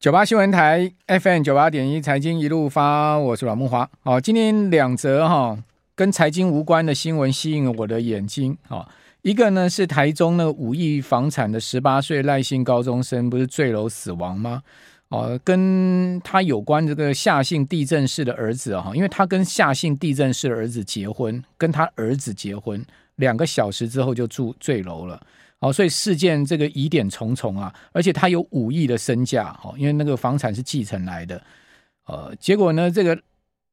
九八新闻台 FM 九八点一财经一路发，我是阮慕驊。好，今天两则哈跟财经无关的新闻吸引了我的眼睛。好，一个呢是台中那五亿房产的十八岁赖姓高中生不是坠楼死亡吗？哦，跟他有关这个夏姓地政士的儿子哈，因为他跟夏姓地政士的儿子结婚，跟他儿子结婚两个小时之后就住坠楼了。哦，所以事件这个疑点重重啊，而且他有五亿的身价，哦，因为那个房产是继承来的，呃，结果呢，这个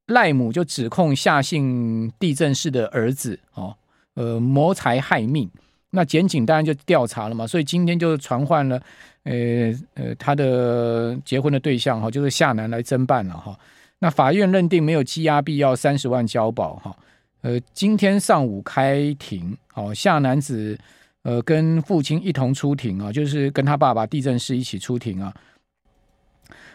赖母就指控夏姓地政士的儿子，哦，呃，谋财害命，那检警当然就调查了嘛，所以今天就传唤了，呃呃，他的结婚的对象哈，就是夏男来侦办了哈，那法院认定没有羁押必要三十万交保哈，呃，今天上午开庭，哦，夏男子。呃，跟父亲一同出庭啊，就是跟他爸爸地震师一起出庭啊。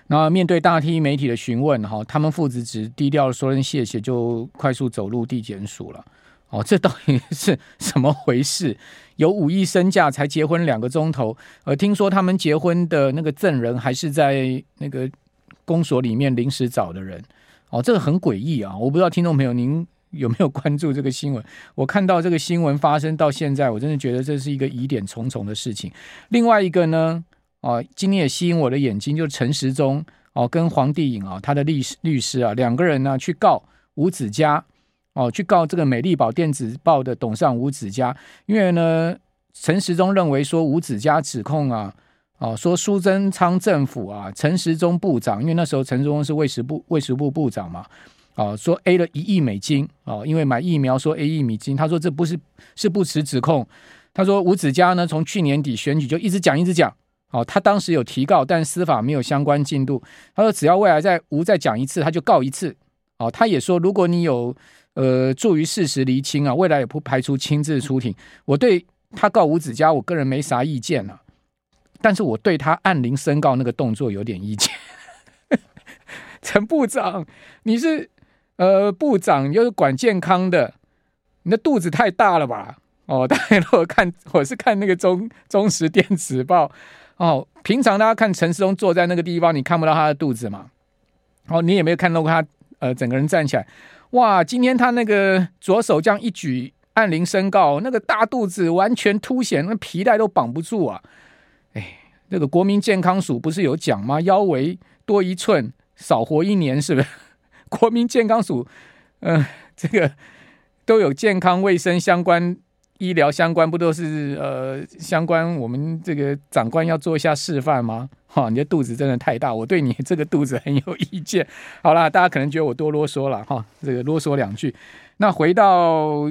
那面对大批媒体的询问哈，他们父子只低调的说声谢谢，就快速走入地检署了。哦，这到底是什么回事？有五亿身价才结婚两个钟头，呃，听说他们结婚的那个证人还是在那个公所里面临时找的人。哦，这个很诡异啊！我不知道听众朋友您。有没有关注这个新闻？我看到这个新闻发生到现在，我真的觉得这是一个疑点重重的事情。另外一个呢，啊，今天也吸引我的眼睛，就是陈时中哦，跟黄帝颖啊，他的律师律师啊，两个人呢去告吴子嘉哦，去告这个美丽宝电子报的董事长吴子嘉，因为呢，陈时中认为说吴子嘉指控啊，哦，说苏贞昌政府啊，陈时中部长，因为那时候陈时中是卫食部卫食部部长嘛。啊，说 A 了一亿美金啊，因为买疫苗说 A 亿美金，他说这不是是不实指控。他说吴子嘉呢，从去年底选举就一直讲一直讲，哦，他当时有提告，但司法没有相关进度。他说只要未来再吴再讲一次，他就告一次。哦，他也说如果你有呃助于事实厘清啊，未来也不排除亲自出庭。我对他告吴子嘉，我个人没啥意见啊，但是我对他按铃申告那个动作有点意见。陈部长，你是？呃，部长又是管健康的，你的肚子太大了吧？哦，大家如果看，我是看那个中中时电子报哦。平常大家看陈时中坐在那个地方，你看不到他的肚子嘛？哦，你也没有看到过他呃整个人站起来。哇，今天他那个左手这样一举按铃申告，那个大肚子完全凸显，那皮带都绑不住啊！哎，那个国民健康署不是有讲吗？腰围多一寸少活一年，是不是？国民健康署，嗯、呃，这个都有健康卫生相关、医疗相关，不都是呃相关？我们这个长官要做一下示范吗？哈，你的肚子真的太大，我对你这个肚子很有意见。好啦，大家可能觉得我多啰嗦了哈，这个啰嗦两句。那回到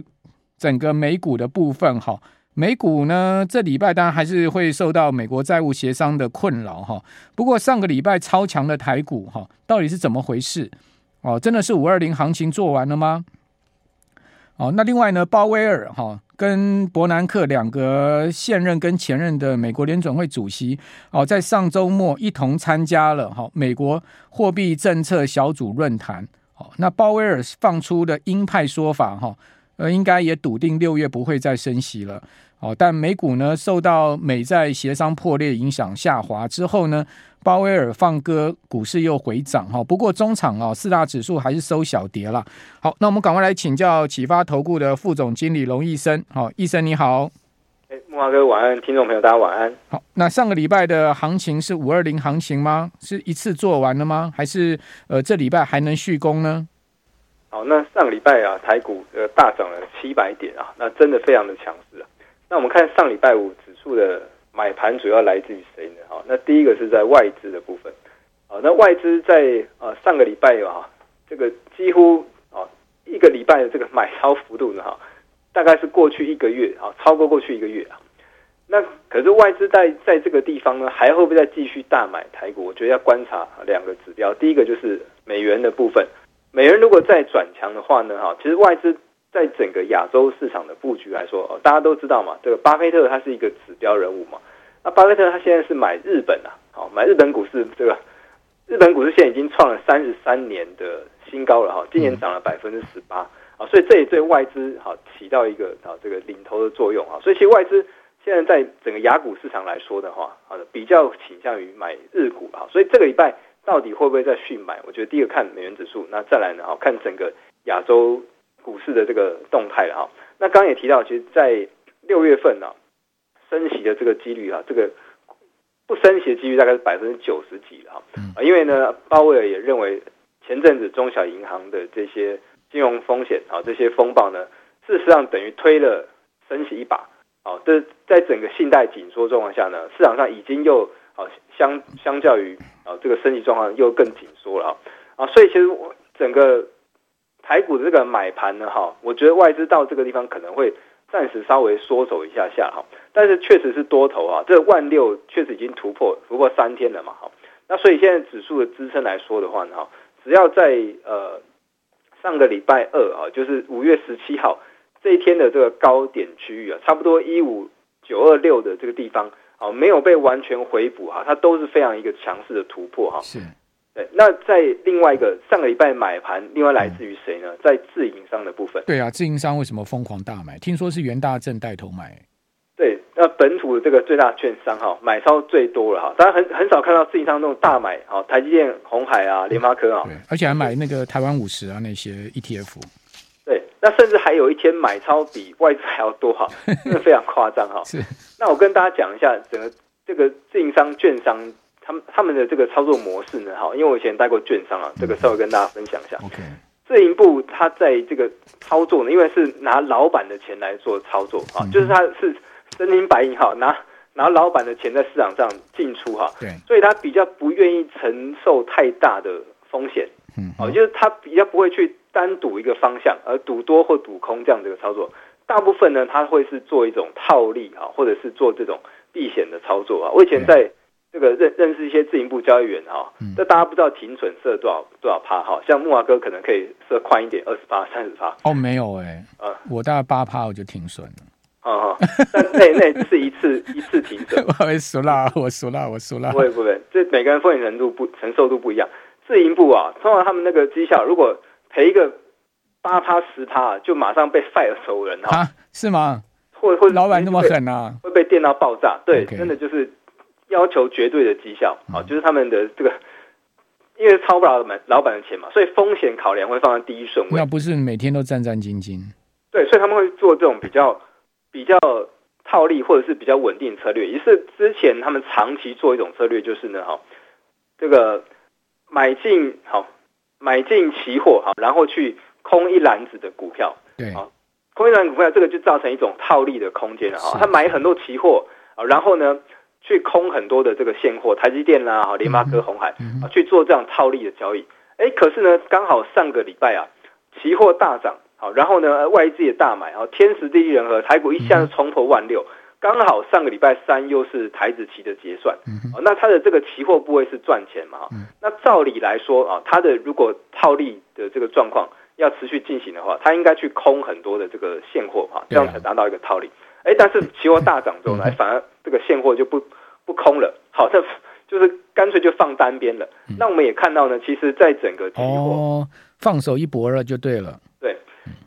整个美股的部分哈，美股呢这礼拜当然还是会受到美国债务协商的困扰哈。不过上个礼拜超强的台股哈，到底是怎么回事？哦，真的是五二零行情做完了吗？哦，那另外呢，鲍威尔哈、跟伯南克两个现任跟前任的美国联准会主席哦，在上周末一同参加了哈、美国货币政策小组论坛。哦，那鲍威尔放出的鹰派说法哈，呃、应该也笃定六月不会再升息了。哦，但美股呢受到美债协商破裂影响下滑之后呢，鲍威尔放歌，股市又回涨哈。不过中场啊，四大指数还是收小跌了。好，那我们赶快来请教启发投顾的副总经理龙医生。好，医生你好。哎，木华哥晚安，听众朋友大家晚安。好，那上个礼拜的行情是五二零行情吗？是一次做完了吗？还是呃这礼拜还能续攻呢？好，那上个礼拜啊，台股呃大涨了七百点啊，那真的非常的强势啊。那我们看上礼拜五指数的买盘主要来自于谁呢？哈，那第一个是在外资的部分，啊，那外资在呃上个礼拜啊，这个几乎啊一个礼拜的这个买超幅度呢，哈，大概是过去一个月啊，超过过去一个月啊。那可是外资在在这个地方呢，还会不会再继续大买台股？我觉得要观察两个指标，第一个就是美元的部分，美元如果再转强的话呢，哈，其实外资。在整个亚洲市场的布局来说，哦，大家都知道嘛，这个巴菲特他是一个指标人物嘛。那巴菲特他现在是买日本啊，好，买日本股市，这个日本股市现在已经创了三十三年的新高了哈，今年涨了百分之十八啊，所以这也对外资好起到一个啊这个领头的作用啊。所以其实外资现在在整个亚股市场来说的话，好的比较倾向于买日股啊，所以这个礼拜到底会不会再续买？我觉得第一个看美元指数，那再来呢，好看整个亚洲股市的这个动态了哈。那刚刚也提到，其实，在六月份呢，升息的这个几率啊，这个不升息的几率大概是百分之九十几了哈。啊，因为呢，鲍威尔也认为前阵子中小银行的这些金融风险啊，这些风暴呢，事实上等于推了升息一把。哦，这在整个信贷紧缩状况下呢，市场上已经又啊相相较于啊这个升息状况又更紧缩了啊，所以其实我整个台股的这个买盘呢，哈，我觉得外资到这个地方可能会暂时稍微缩手一下下哈，但是确实是多头啊，这万六确实已经突破突破三天了嘛，哈，那所以现在指数的支撑来说的话呢，哈，只要在呃上个礼拜二啊，就是五月十七号。这一天的这个高点区域啊，差不多一五九二六的这个地方啊，没有被完全回补哈，它都是非常一个强势的突破哈。是，对。那在另外一个上个礼拜买盘，另外来自于谁呢？嗯、在自营商的部分。对啊，自营商为什么疯狂大买？听说是元大正带头买。对，那本土的这个最大券商哈，买超最多了哈，当然很很少看到自营商那种大买啊，台积电、红海啊、联发科啊，对，而且还买那个台湾五十啊那些 ETF。对，那甚至还有一天买超比外资还要多哈，真 的非常夸张哈。是，那我跟大家讲一下整个这个自营商、券商他们他们的这个操作模式呢，哈，因为我以前带过券商啊，这个稍微跟大家分享一下。OK，自营部他在这个操作呢，因为是拿老板的钱来做操作啊，就是他是真金白银哈，拿拿老板的钱在市场上进出哈，对，所以他比较不愿意承受太大的风险，嗯，哦，就是他比较不会去。单赌一个方向，而赌多或赌空这样的一个操作，大部分呢，他会是做一种套利啊，或者是做这种避险的操作啊。我以前在这个认认识一些自营部交易员哈，这大家不知道停损设多少多少趴哈，像木华哥可能可以设宽一点，二十趴、三十趴。哦，没有哎、欸，啊，我大概八趴我就停损了。啊哈，但那那是一次一次停损。我输了，我输了，我输了。不会不会，这每个人风险程度不承受度不一样。自营部啊，通常他们那个绩效如果赔一个八趴十趴，就马上被 fire 走人哈？是吗？或或老板那么狠啊？会被电到爆炸？对.真的就是要求绝对的绩效啊，就是他们的这个，因为超不了老板的钱嘛，所以风险考量会放在第一顺位。那不是每天都战战兢兢？对，所以他们会做这种比较比较套利或者是比较稳定策略。也是之前他们长期做一种策略，就是呢，哈，这个买进好。买进期货哈，然后去空一篮子的股票，对啊，空一篮股票，这个就造成一种套利的空间了哈。他买很多期货啊，然后呢，去空很多的这个现货，台积电啦、哈联发科、红海啊，去做这样套利的交易。哎，可是呢，刚好上个礼拜啊，期货大涨，好，然后呢，外资也大买，然后天时地利人和，台股一下子冲破万六。刚好上个礼拜三又是台子期的结算，哦，那它的这个期货部位是赚钱嘛？那照理来说啊，它的如果套利的这个状况要持续进行的话，它应该去空很多的这个现货哈，这样才达到一个套利。哎，但是期货大涨之后呢，反而这个现货就不不空了，好，这就是干脆就放单边了。那我们也看到呢，其实在整个期货哦，放手一搏了就对了。对，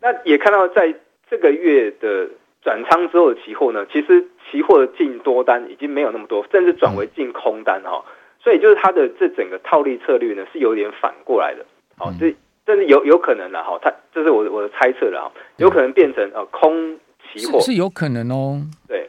那也看到在这个月的。转仓之后的期货呢，其实期货的净多单已经没有那么多，甚至转为净空单哈，所以就是它的这整个套利策略呢是有点反过来的，好，这这是有有可能了哈，它这是我我的猜测了哈，有可能变成呃空期货是有可能哦，对，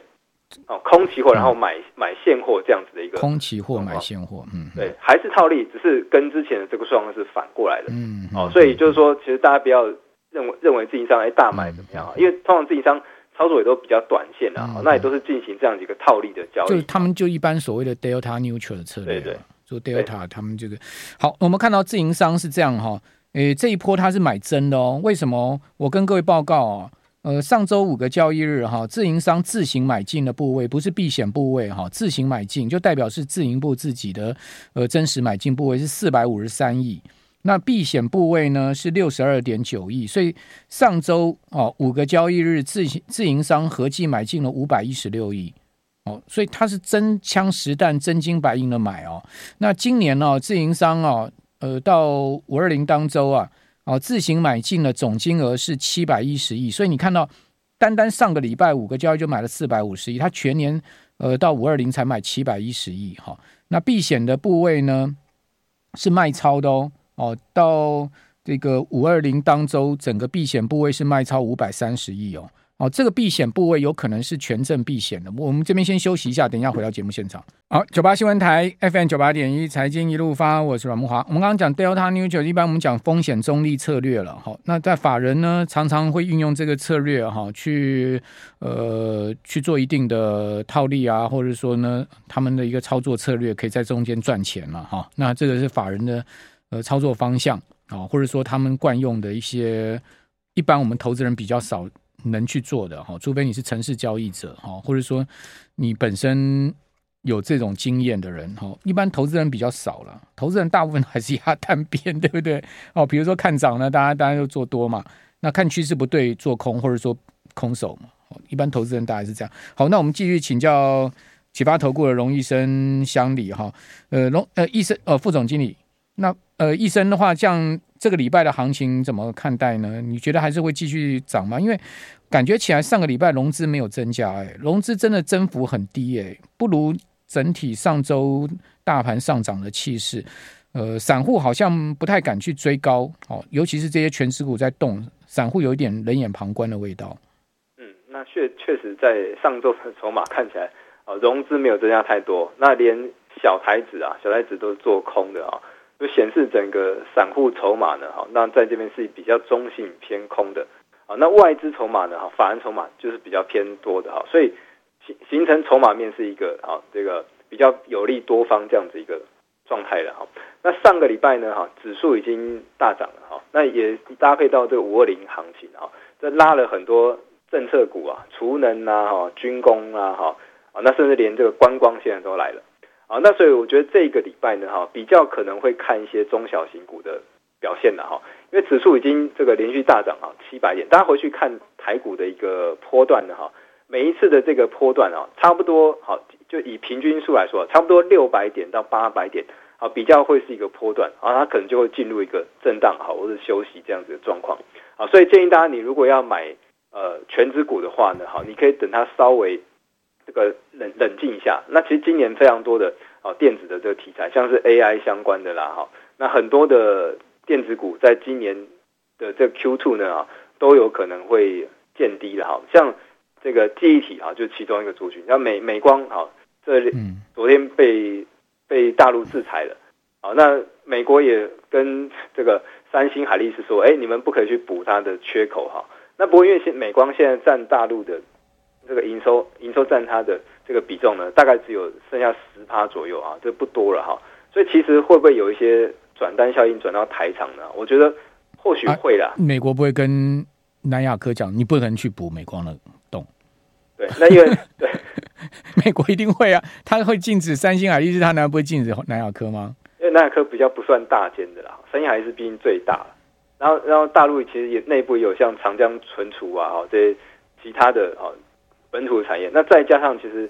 哦空期货然后买买现货这样子的一个空期货买现货，嗯，对，还是套利，只是跟之前的这个状况是反过来的，嗯，哦，所以就是说，其实大家不要认为认为自营商哎大买怎么样啊，因为通常自营商。操作也都比较短线的，嗯、那也都是进行这样一个套利的交易。就是他们就一般所谓的 delta neutral 的策略，对对，做 delta 他们这个好。我们看到自营商是这样哈，诶，这一波他是买真的哦。为什么？我跟各位报告啊，呃，上周五个交易日哈，自营商自行买进的部位不是避险部位哈，自行买进就代表是自营部自己的呃真实买进部位是四百五十三亿。那避险部位呢是六十二点九亿，所以上周哦五个交易日自行自营商合计买进了五百一十六亿哦，所以它是真枪实弹、真金白银的买哦。那今年呢、哦，自营商哦，呃，到五二零当周啊，哦自行买进的总金额是七百一十亿，所以你看到单单上个礼拜五个交易就买了四百五十亿，他全年呃到五二零才买七百一十亿哈。那避险的部位呢是卖超的哦哦，到这个五二零当周整个避险部位是卖超五百三十亿哦。哦，这个避险部位有可能是权证避险的。我们这边先休息一下，等一下回到节目现场。好，九八新闻台 FM 九八点一财经一路发，我是阮木华。我们刚刚讲 Delta News，一般我们讲风险中立策略了。好，那在法人呢，常常会运用这个策略哈，去呃去做一定的套利啊，或者说呢，他们的一个操作策略可以在中间赚钱了哈。那这个是法人的呃操作方向啊，或者说他们惯用的一些，一般我们投资人比较少。能去做的哈，除非你是城市交易者哈，或者说你本身有这种经验的人哈，一般投资人比较少了，投资人大部分还是压单边，对不对？哦，比如说看涨呢，大家大家都做多嘛，那看趋势不对做空，或者说空手嘛，一般投资人大概是这样。好，那我们继续请教启发投顾的荣医生乡里哈，呃，荣呃，医生呃，副总经理，那呃，医生的话，像这个礼拜的行情怎么看待呢？你觉得还是会继续涨吗？因为感觉起来上个礼拜融资没有增加，哎，融资真的增幅很低，哎，不如整体上周大盘上涨的气势。呃，散户好像不太敢去追高，哦，尤其是这些权值股在动，散户有一点冷眼旁观的味道。嗯，那确确实在上周的筹码看起来，啊，融资没有增加太多，那连小台子啊，小台子都是做空的啊，就显示整个散户筹码呢，哈，那在这边是比较中性偏空的。啊，那外资筹码呢？哈，法人筹码就是比较偏多的哈，所以形形成筹码面是一个啊，这个比较有利多方这样子一个状态的哈。那上个礼拜呢，哈，指数已经大涨了哈，那也搭配到这个五二零行情哈，这拉了很多政策股啊，储能啊，哈，军工啊，哈，啊，那甚至连这个观光现在都来了啊，那所以我觉得这个礼拜呢，哈，比较可能会看一些中小型股的表现了哈。因为指数已经这个连续大涨啊，七百点，大家回去看台股的一个波段的哈，每一次的这个波段啊，差不多好，就以平均数来说，差不多六百点到八百点，啊，比较会是一个波段啊，它可能就会进入一个震荡好，或者休息这样子的状况啊，所以建议大家，你如果要买呃权值股的话呢，好，你可以等它稍微个冷冷静一下。那其实今年非常多的哦电子的这个题材，像是 AI 相关的啦，哈，那很多的。电子股在今年的这个 Q2 呢啊，都有可能会见低的哈，像这个记忆体啊，就是其中一个族群，像美美光啊，这昨天被被大陆制裁了，啊，那美国也跟 这个三星、海力士说，哎，你们不可以去补它的缺口哈。那不过因为现美光现在占大陆的这个营收，营收占它的这个比重呢，大概只有剩下十趴左右啊，这不多了哈。所以其实会不会有一些？转单效应转到台厂呢？我觉得或许会啦、啊。美国不会跟南亚科讲，你不能去补美光的洞。对，那因为 对美国一定会啊，他会禁止三星海力士，他难道不会禁止南亚科吗？因为南亚科比较不算大间的啦，三星海力士毕竟最大。然后，然后大陆其实也内部也有像长江存储啊，哦，这些其他的哈本土的产业。那再加上其实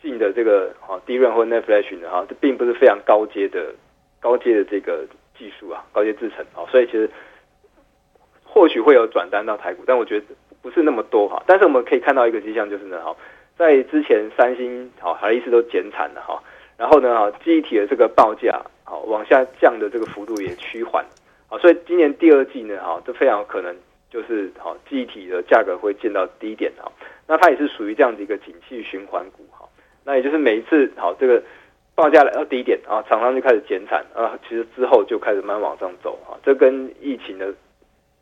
进的这个哈 DRAM 或 NAND Flash 的哈，这并不是非常高阶的。高阶的这个技术啊，高阶制程啊，所以其实或许会有转单到台股，但我觉得不是那么多哈。但是我们可以看到一个迹象，就是呢，哈，在之前三星、好还一直都减产了哈，然后呢，哈，记忆体的这个报价好往下降的这个幅度也趋缓啊，所以今年第二季呢，哈，都非常有可能就是好记忆体的价格会见到低点哈。那它也是属于这样的一个景气循环股哈。那也就是每一次好这个。报价来到低点啊，厂商就开始减产啊，其实之后就开始慢慢往上走啊，这跟疫情的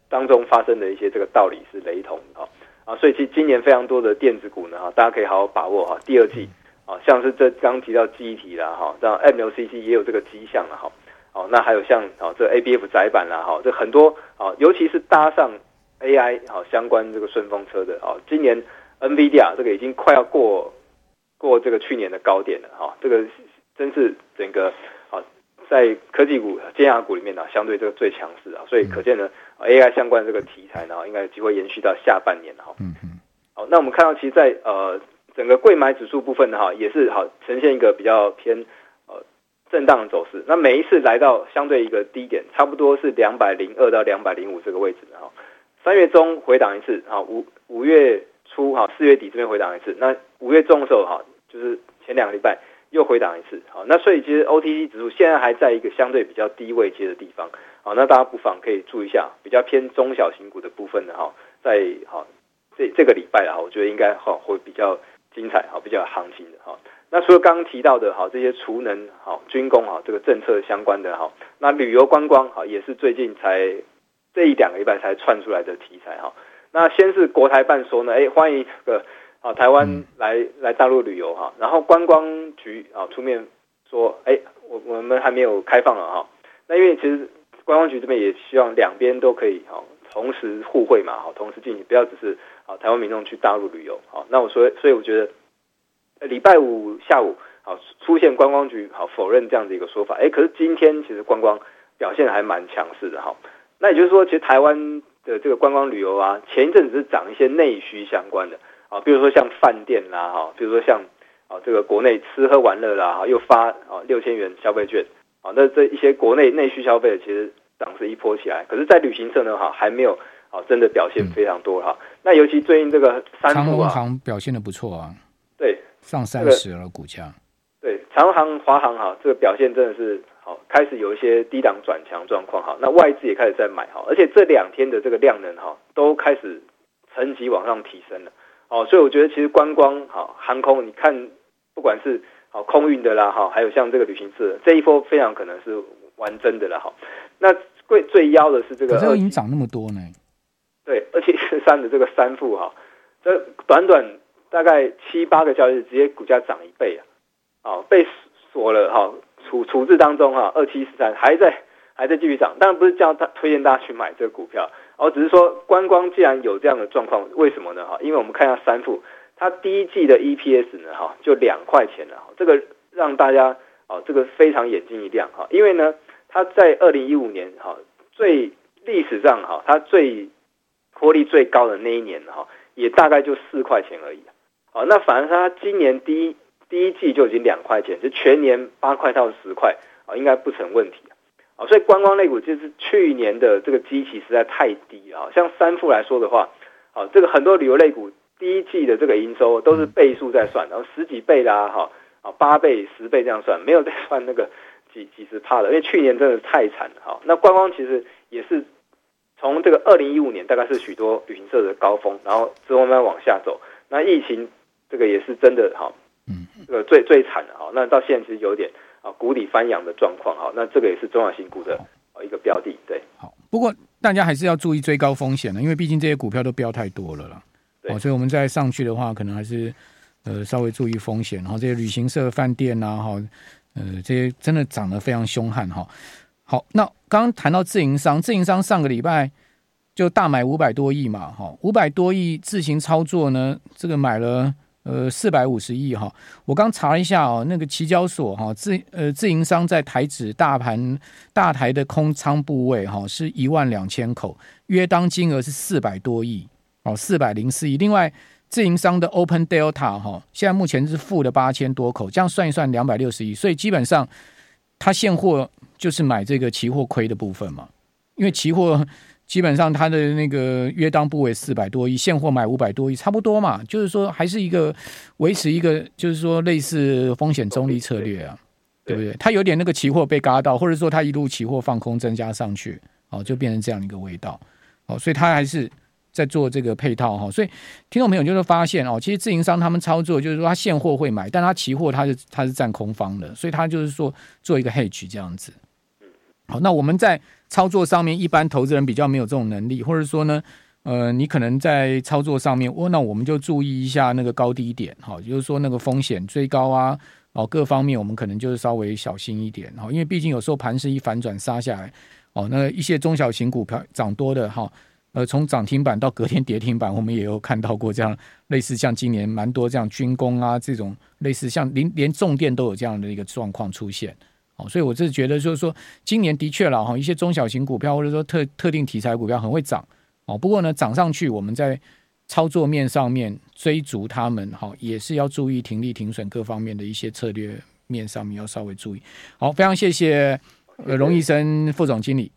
当中发生的一些这个道理是雷同的啊，所以其实今年非常多的电子股呢哈，大家可以好好把握哈，第二季啊，像是这刚提到记忆体啦哈，像 MLCC 也有这个迹象了哈，哦，那还有像啊这 ABF 窄板啦哈，这很多啊，尤其是搭上 AI 好相关这个顺风车的哦，今年 NVIDIA 这个已经快要过过这个去年的高点了哈，这个。真是整个啊，在科技股、尖牙股里面呢，相对这个最强势啊，所以可见呢，AI 相关的这个题材呢，应该有机会延续到下半年哈。嗯嗯。好，那我们看到，其实在，在呃整个柜买指数部分呢，哈，也是好呈现一个比较偏呃震荡的走势。那每一次来到相对一个低点，差不多是两百零二到两百零五这个位置的哈。三月中回档一次啊，五五月初哈四月底这边回档一次，那五月中的时候哈，就是前两个礼拜又回档一次，好，那所以其实 OTC 指数现在还在一个相对比较低位阶的地方，好，那大家不妨可以注意一下，比较偏中小型股的部分的哈，在哈这这个礼拜啊，我觉得应该哈会比较精彩，哈，比较有行情的哈。那除了刚刚提到的哈这些储能、好军工哈这个政策相关的哈，那旅游观光哈也是最近才这一两个礼拜才窜出来的题材哈。那先是国台办说呢，哎，欢迎这个啊台湾来来大陆旅游哈，然后观光局啊出面说，哎，我我们还没有开放了哈。那因为其实观光局这边也希望两边都可以哈同时互惠嘛，好同时进行，不要只是啊台湾民众去大陆旅游。好，那我所以，所以我觉得礼拜五下午好出现观光局好否认这样的一个说法，哎，可是今天其实观光表现还蛮强势的哈。那也就是说，其实台湾。的这个观光旅游啊，前一阵子是涨一些内需相关的啊，比如说像饭店啦，哈，比如说像啊这个国内吃喝玩乐啦，哈，又发啊六千元消费券啊，那这一些国内内需消费其实涨是一波起来，可是，在旅行社呢，哈，还没有啊真的表现非常多哈。嗯、那尤其最近这个三富啊，长荣航表现的不错啊，对，上三十了股价，对，长荣航、华航哈，这个表现真的是。好，开始有一些低档转强状况哈，那外资也开始在买哈，而且这两天的这个量能哈，都开始层级往上提升了哦，所以我觉得其实观光哈、航空，你看不管是好空运的啦哈，还有像这个旅行社这一波非常可能是玩真的了哈。那最最妖的是这个，可是已经涨那么多呢？对，二七四三的这个三副哈，这短短大概七八个交易日，直接股价涨一倍啊，哦，被锁了哈。处处置当中哈，二七四三还在还在继续涨，当然不是叫他推荐大家去买这个股票，哦只是说观光既然有这样的状况，为什么呢？哈，因为我们看一下三富，它第一季的 EPS 呢，哈，就两块钱了，这个让大家哦，这个非常眼睛一亮哈，因为呢，它在二零一五年哈最历史上哈，它最获利最高的那一年哈，也大概就四块钱而已，哦，那反而它今年第一。第一季就已经两块钱，就全年八块到十块啊，应该不成问题啊。所以观光类股就是去年的这个基期实在太低啊。像三富来说的话，啊，这个很多旅游类股第一季的这个营收都是倍数在算，然后十几倍啦，哈啊八倍、十倍这样算，没有在算那个几几十趴的，因为去年真的太惨了哈。那观光其实也是从这个二零一五年大概是许多旅行社的高峰，然后之后慢慢往下走。那疫情这个也是真的哈。嗯，这个最最惨的哈，那到现在其实有点啊谷底翻扬的状况哈，那这个也是中小型股的一个标的，对。好，不过大家还是要注意追高风险的，因为毕竟这些股票都标太多了啦。对，所以我们再上去的话，可能还是呃稍微注意风险。然后这些旅行社、饭店呐，哈，呃，这些真的涨得非常凶悍哈。好，那刚刚谈到自营商，自营商上个礼拜就大买五百多亿嘛，哈，五百多亿自行操作呢，这个买了。呃，四百五十亿哈，我刚查了一下哦，那个期交所哈自呃自营商在台指大盘大台的空仓部位哈是一万两千口，约当金额是四百多亿哦，四百零四亿。另外，自营商的 Open Delta 哈，现在目前是负的八千多口，这样算一算两百六十亿，所以基本上他现货就是买这个期货亏的部分嘛，因为期货。基本上它的那个约当部位四百多亿，现货买五百多亿，差不多嘛。就是说，还是一个维持一个，就是说类似风险中立策略啊，对不对？它有点那个期货被嘎到，或者说它一路期货放空增加上去，哦，就变成这样一个味道。哦，所以它还是在做这个配套哈。所以听众朋友就会发现哦，其实自营商他们操作就是说，他现货会买，但他期货他是他是占空方的，所以他就是说做一个 hedge 这样子。好，那我们在操作上面，一般投资人比较没有这种能力，或者说呢，呃，你可能在操作上面，哦，那我们就注意一下那个高低点，哈，就是说那个风险追高啊，哦，各方面我们可能就是稍微小心一点，哈，因为毕竟有时候盘势一反转杀下来，哦，那一些中小型股票涨多的哈，呃，从涨停板到隔天跌停板，我们也有看到过这样类似像今年蛮多这样军工啊这种类似像连连重电都有这样的一个状况出现。哦，所以我是觉得，就是说，今年的确了哈，一些中小型股票或者说特特定题材股票很会涨哦。不过呢，涨上去，我们在操作面上面追逐他们，哈，也是要注意停利停损各方面的一些策略面上面要稍微注意。好，非常谢谢呃荣医生副总经理。